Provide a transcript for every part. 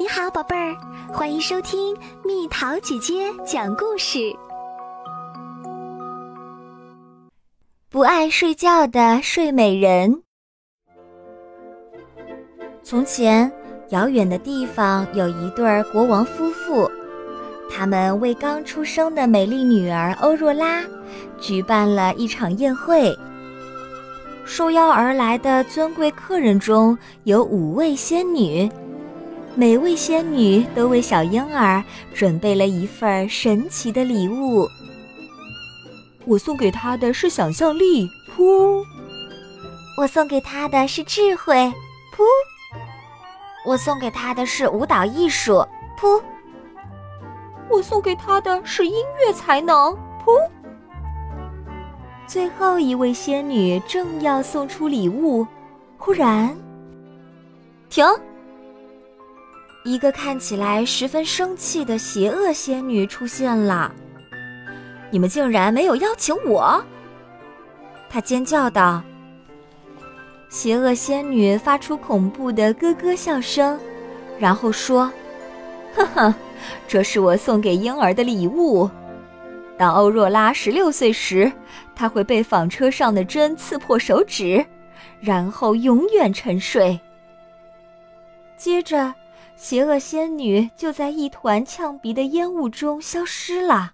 你好，宝贝儿，欢迎收听蜜桃姐姐讲故事。不爱睡觉的睡美人。从前，遥远的地方有一对国王夫妇，他们为刚出生的美丽女儿欧若拉举办了一场宴会。受邀而来的尊贵客人中有五位仙女。每位仙女都为小婴儿准备了一份神奇的礼物。我送给他的是想象力，噗；我送给他的是智慧，噗；我送给他的是舞蹈艺术，噗；我送给他的是音乐才能，噗。最后一位仙女正要送出礼物，忽然，停。一个看起来十分生气的邪恶仙女出现了。你们竟然没有邀请我！她尖叫道。邪恶仙女发出恐怖的咯咯笑声，然后说：“呵呵，这是我送给婴儿的礼物。当欧若拉十六岁时，她会被纺车上的针刺破手指，然后永远沉睡。接着。”邪恶仙女就在一团呛鼻的烟雾中消失了。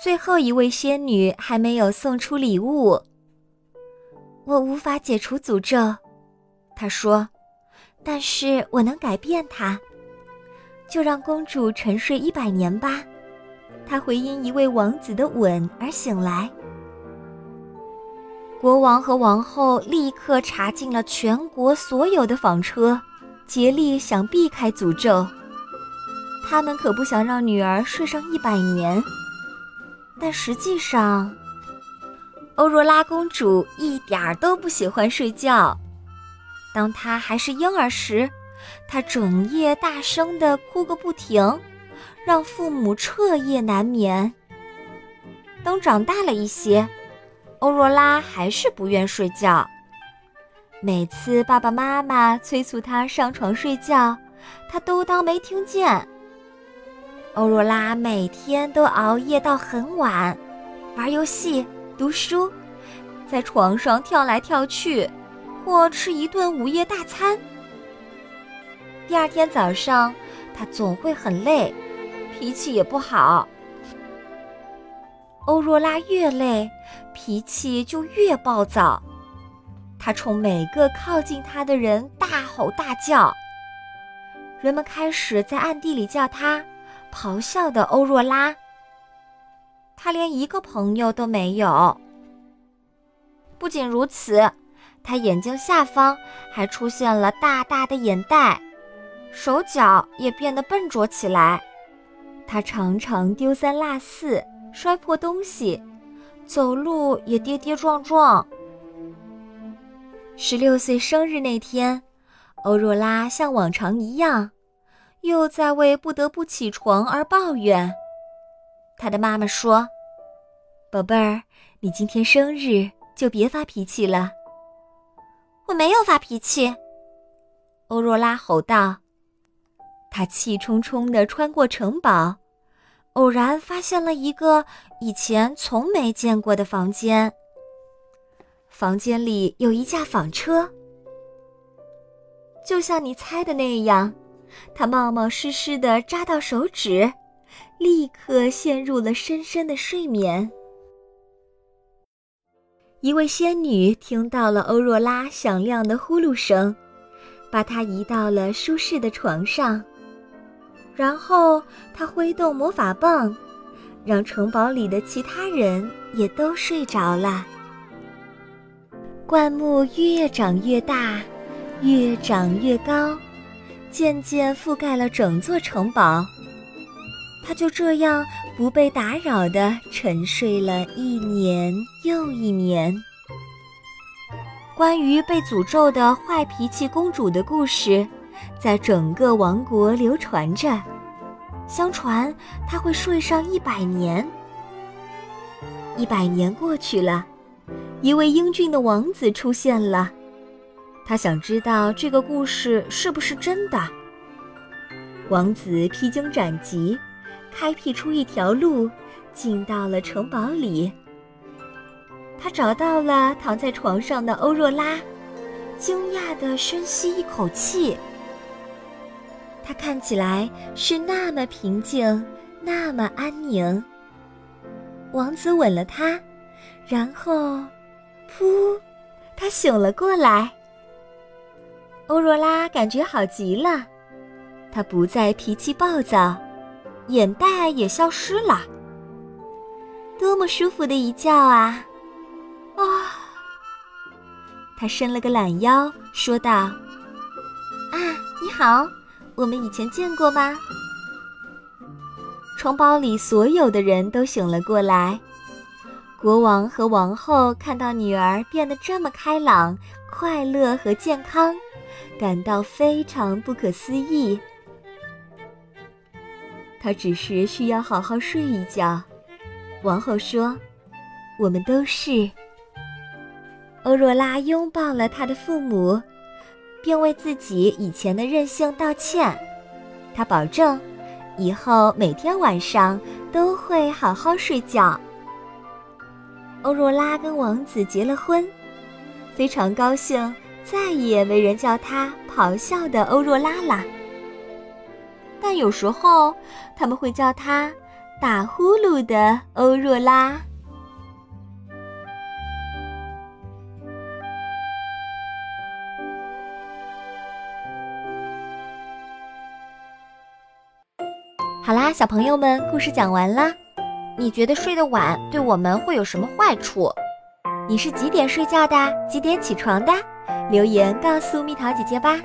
最后一位仙女还没有送出礼物。我无法解除诅咒，她说，但是我能改变它。就让公主沉睡一百年吧，她会因一位王子的吻而醒来。国王和王后立刻查禁了全国所有的纺车。竭力想避开诅咒，他们可不想让女儿睡上一百年。但实际上，欧若拉公主一点儿都不喜欢睡觉。当她还是婴儿时，她整夜大声地哭个不停，让父母彻夜难眠。等长大了一些，欧若拉还是不愿睡觉。每次爸爸妈妈催促他上床睡觉，他都当没听见。欧若拉每天都熬夜到很晚，玩游戏、读书，在床上跳来跳去，或吃一顿午夜大餐。第二天早上，他总会很累，脾气也不好。欧若拉越累，脾气就越暴躁。他冲每个靠近他的人大吼大叫。人们开始在暗地里叫他“咆哮的欧若拉”。他连一个朋友都没有。不仅如此，他眼睛下方还出现了大大的眼袋，手脚也变得笨拙起来。他常常丢三落四，摔破东西，走路也跌跌撞撞。十六岁生日那天，欧若拉像往常一样，又在为不得不起床而抱怨。她的妈妈说：“宝贝儿，你今天生日，就别发脾气了。”我没有发脾气，欧若拉吼道。她气冲冲地穿过城堡，偶然发现了一个以前从没见过的房间。房间里有一架纺车，就像你猜的那样，它冒冒失失的扎到手指，立刻陷入了深深的睡眠。一位仙女听到了欧若拉响亮的呼噜声，把她移到了舒适的床上，然后她挥动魔法棒，让城堡里的其他人也都睡着了。灌木越长越大，越长越高，渐渐覆盖了整座城堡。他就这样不被打扰地沉睡了一年又一年。关于被诅咒的坏脾气公主的故事，在整个王国流传着。相传她会睡上一百年。一百年过去了。一位英俊的王子出现了，他想知道这个故事是不是真的。王子披荆斩棘，开辟出一条路，进到了城堡里。他找到了躺在床上的欧若拉，惊讶地深吸一口气。她看起来是那么平静，那么安宁。王子吻了她，然后，噗，他醒了过来。欧若拉感觉好极了，她不再脾气暴躁，眼袋也消失了。多么舒服的一觉啊！啊！她伸了个懒腰，说道：“啊，你好，我们以前见过吗？”城堡里所有的人都醒了过来。国王和王后看到女儿变得这么开朗、快乐和健康，感到非常不可思议。她只是需要好好睡一觉，王后说：“我们都是。”欧若拉拥抱了她的父母，并为自己以前的任性道歉。她保证。以后每天晚上都会好好睡觉。欧若拉跟王子结了婚，非常高兴，再也没人叫她咆哮的欧若拉啦。但有时候他们会叫她打呼噜的欧若拉。好啦，小朋友们，故事讲完啦。你觉得睡得晚对我们会有什么坏处？你是几点睡觉的？几点起床的？留言告诉蜜桃姐姐吧。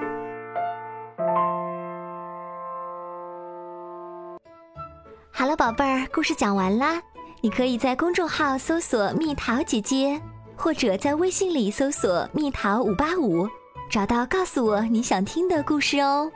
好了，宝贝儿，故事讲完啦。你可以在公众号搜索“蜜桃姐姐”，或者在微信里搜索“蜜桃五八五”，找到告诉我你想听的故事哦。